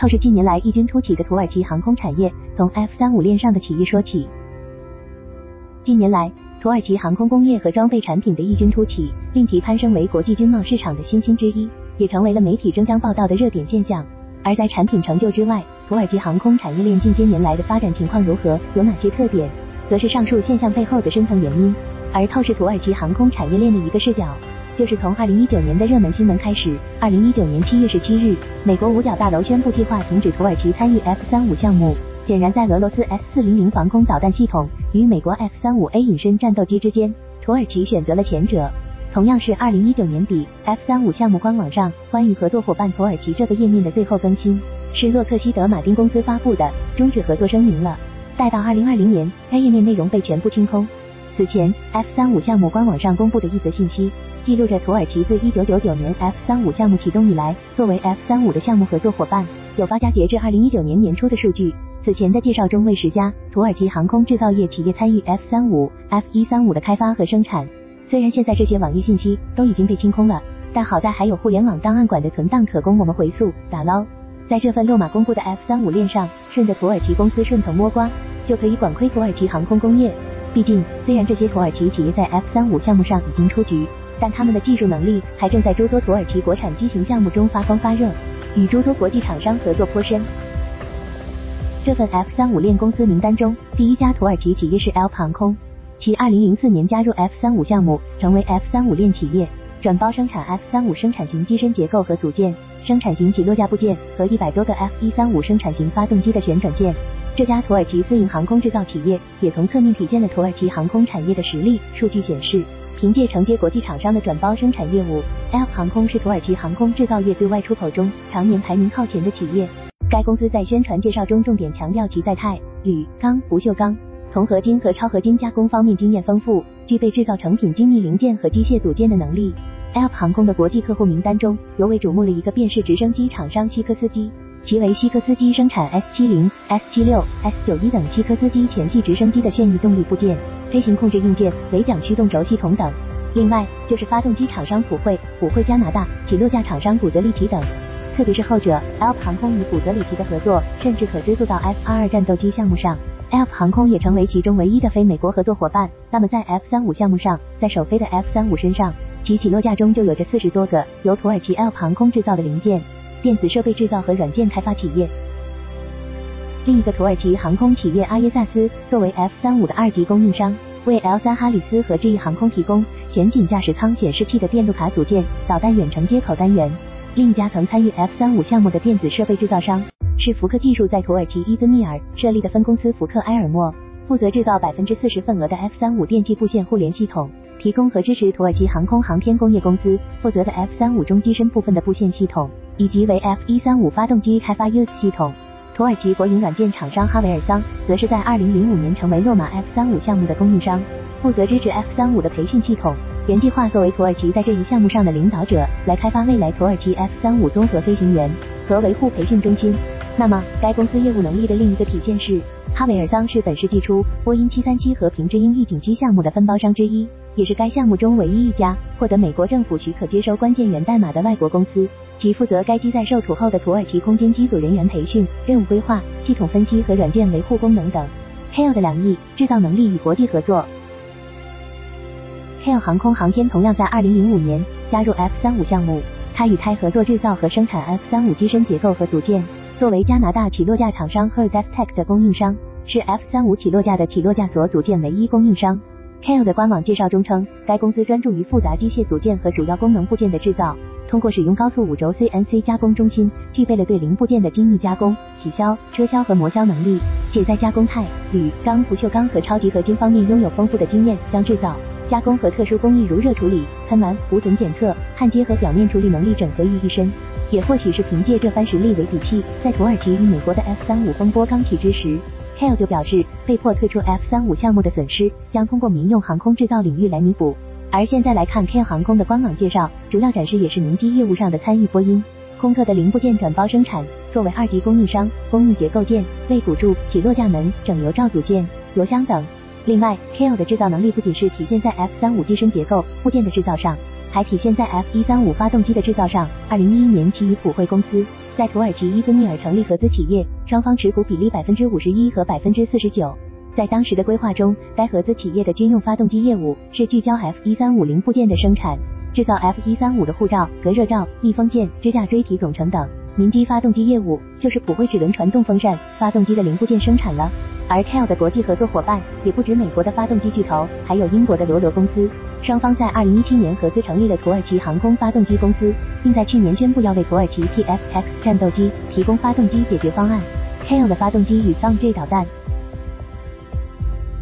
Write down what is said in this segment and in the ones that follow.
透视近年来异军突起的土耳其航空产业，从 F 三五链上的企业说起。近年来，土耳其航空工业和装备产品的异军突起，令其攀升为国际军贸市场的新兴之一，也成为了媒体争相报道的热点现象。而在产品成就之外，土耳其航空产业链近些年来的发展情况如何，有哪些特点，则是上述现象背后的深层原因。而透视土耳其航空产业链的一个视角。就是从二零一九年的热门新闻开始，二零一九年七月十七日，美国五角大楼宣布计划停止土耳其参与 F 三五项目。显然，在俄罗斯 S 四零零防空导弹系统与美国 F 三五 A 隐身战斗机之间，土耳其选择了前者。同样是二零一九年底，F 三五项目官网上关于合作伙伴土耳其这个页面的最后更新，是洛克希德马丁公司发布的终止合作声明了。待到二零二零年，该页面内容被全部清空。此前，F 三五项目官网上公布的一则信息。记录着土耳其自一九九九年 F 三五项目启动以来，作为 F 三五的项目合作伙伴，有八家截至二零一九年年初的数据。此前的介绍中为十家土耳其航空制造业企业参与 F 三五、F 一三五的开发和生产。虽然现在这些网页信息都已经被清空了，但好在还有互联网档案馆的存档可供我们回溯打捞。在这份落马公布的 F 三五链上，顺着土耳其公司顺藤摸瓜，就可以管窥土耳其航空工业。毕竟，虽然这些土耳其企业在 F 三五项目上已经出局。但他们的技术能力还正在诸多土耳其国产机型项目中发光发热，与诸多国际厂商合作颇深。这份 F 三五链公司名单中，第一家土耳其企业是 lp 航空，其二零零四年加入 F 三五项目，成为 F 三五链企业，转包生产 F 三五生产型机身结构和组件、生产型起落架部件和一百多个 F 一三五生产型发动机的旋转件。这家土耳其私营航空制造企业也从侧面体现了土耳其航空产业的实力。数据显示。凭借承接国际厂商的转包生产业务，Alp 航空是土耳其航空制造业对外出口中常年排名靠前的企业。该公司在宣传介绍中重点强调其在钛、铝、钢、不锈钢、铜合金和超合金加工方面经验丰富，具备制造成品精密零件和机械组件的能力。Alp 航空的国际客户名单中尤为瞩目的一个便是直升机厂商西科斯基，其为西科斯基生产 S 七零、S 七六、S 九一等西科斯基全系直升机的旋翼动力部件。飞行控制硬件、尾桨驱动轴系统等。另外就是发动机厂商普惠、普惠加拿大、起落架厂商古德里奇等。特别是后者，Alp 航空与古德里奇的合作，甚至可追溯到 F 二二战斗机项目上。Alp 航空也成为其中唯一的非美国合作伙伴。那么在 F 三五项目上，在首飞的 F 三五身上，其起落架中就有着四十多个由土耳其 Alp 航空制造的零件、电子设备制造和软件开发企业。另一个土耳其航空企业阿耶萨斯作为 F 三五的二级供应商，为 L 三哈里斯和智翼航空提供全景驾驶舱显示器的电路卡组件、导弹远程接口单元。另一家曾参与 F 三五项目的电子设备制造商是福克技术在土耳其伊兹密尔设立的分公司福克埃尔默，负责制造百分之四十份额的 F 三五电气布线互联系统，提供和支持土耳其航空航天工业公司负责的 F 三五中机身部分的布线系统，以及为 F 一三五发动机开发 US 系统。土耳其国营软件厂商哈维尔桑，则是在二零零五年成为诺马 F 三五项目的供应商，负责支持 F 三五的培训系统。原计划作为土耳其在这一项目上的领导者，来开发未来土耳其 F 三五综合飞行员和维护培训中心。那么，该公司业务能力的另一个体现是，哈维尔桑是本世纪初波音七三七和平之鹰预警机项目的分包商之一。也是该项目中唯一一家获得美国政府许可接收关键源代码的外国公司，其负责该机在受土后的土耳其空军机组人员培训、任务规划、系统分析和软件维护功能等。Hale 的两翼制造能力与国际合作。Hale 航空航天同样在2005年加入 F 三五项目，它与泰合作制造和生产 F 三五机身结构和组件。作为加拿大起落架厂商 h e r d e f t e c h 的供应商，是 F 三五起落架的起落架所组件唯一供应商。K a l e 的官网介绍中称，该公司专注于复杂机械组件和主要功能部件的制造，通过使用高速五轴 CNC 加工中心，具备了对零部件的精密加工、洗削、车削和磨削能力，且在加工钛、铝、钢、不锈钢和超级合金方面拥有丰富的经验，将制造、加工和特殊工艺如热处理、喷完、无损检测、焊接和表面处理能力整合于一身。也或许是凭借这番实力为底气，在土耳其与美国的 F 三五风波刚起之时。Hale 就表示，被迫退出 F 三五项目的损失将通过民用航空制造领域来弥补。而现在来看，KAL 航空的官网介绍，主要展示也是民机业务上的参与，波音、空客的零部件转包生产，作为二级供应商，供应结构件、类辅助、起落架门、整流罩组件、油箱等。另外，KAL 的制造能力不仅是体现在 F 三五机身结构部件的制造上，还体现在 F 一三五发动机的制造上。二零一一年，其与普惠公司。在土耳其伊兹密尔成立合资企业，双方持股比例百分之五十一和百分之四十九。在当时的规划中，该合资企业的军用发动机业务是聚焦 F 一三五零部件的生产，制造 F 一三五的护罩、隔热罩、密封件、支架锥体总成等。民机发动机业务就是普惠齿轮传动风扇发动机的零部件生产了。而 k a l 的国际合作伙伴也不止美国的发动机巨头，还有英国的罗罗公司。双方在二零一七年合资成立了土耳其航空发动机公司，并在去年宣布要为土耳其 TFX 战斗机提供发动机解决方案。k a l 的发动机与 s o n J 导弹。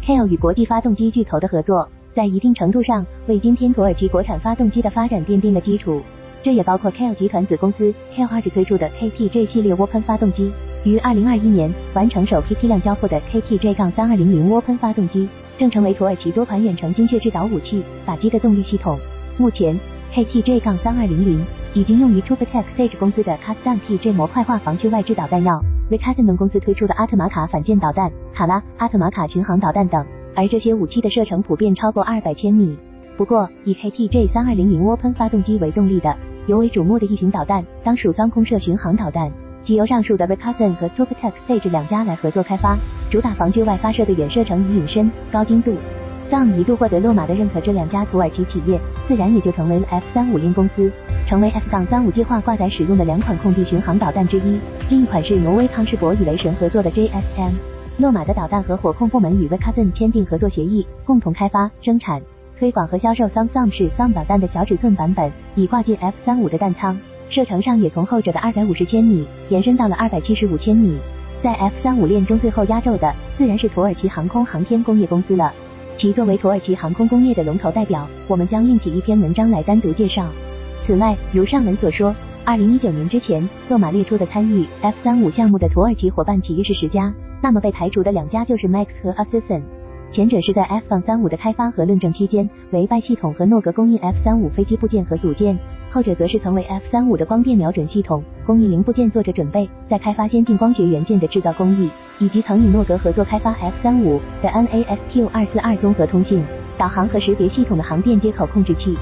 k a l 与国际发动机巨头的合作，在一定程度上为今天土耳其国产发动机的发展奠定了基础。这也包括 k a l 集团子公司 k a l 二指推出的 KTJ 系列涡喷发动机，于二零二一年完成首批批量交付的 KTJ- 杠三二零零涡喷发动机，正成为土耳其多款远程精确制导武器靶机的动力系统。目前 KTJ- 杠三二零零已经用于 Tubatek Sage 公司的 Custom TJ 模块化防区外制导弹药 r e c a s n o n 公司推出的阿特玛卡反舰导弹、卡拉、阿特玛卡巡航导弹等，而这些武器的射程普遍超过二百千米。不过，以 KTJ 三二零零涡喷发动机为动力的尤为瞩目的异型导弹，当属桑空射巡航导弹，即由上述的 r e c a s n 和 Tubatek Sage 两家来合作开发，主打防距外发射的远射程与隐身、高精度。Sam 一度获得洛马的认可，这两家土耳其企业自然也就成为了 F 三五零公司，成为 F 杠三五计划挂载使用的两款空地巡航导弹之一。另一款是挪威康士伯与雷神合作的 JSM。洛马的导弹和火控部门与 r e c a s n 签订合作协议，共同开发、生产。推广和销售 Samsung 是 Sam 导弹的小尺寸版本，已挂进 F 三五的弹仓，射程上也从后者的二百五十千米延伸到了二百七十五千米。在 F 三五链中最后压轴的，自然是土耳其航空航天工业公司了。其作为土耳其航空工业的龙头代表，我们将另起一篇文章来单独介绍。此外，如上文所说，二零一九年之前，洛马列出的参与 F 三五项目的土耳其伙伴企业是十家，那么被排除的两家就是 Max 和 Assisson。前者是在 F 杠三五的开发和论证期间，为拜系统和诺格供应 F 三五飞机部件和组件；后者则是曾为 F 三五的光电瞄准系统供应零部件做着准备，在开发先进光学元件的制造工艺，以及曾与诺格合作开发 F 三五的 NASQ 二四二综合通信、导航和识别系统的航电接口控制器。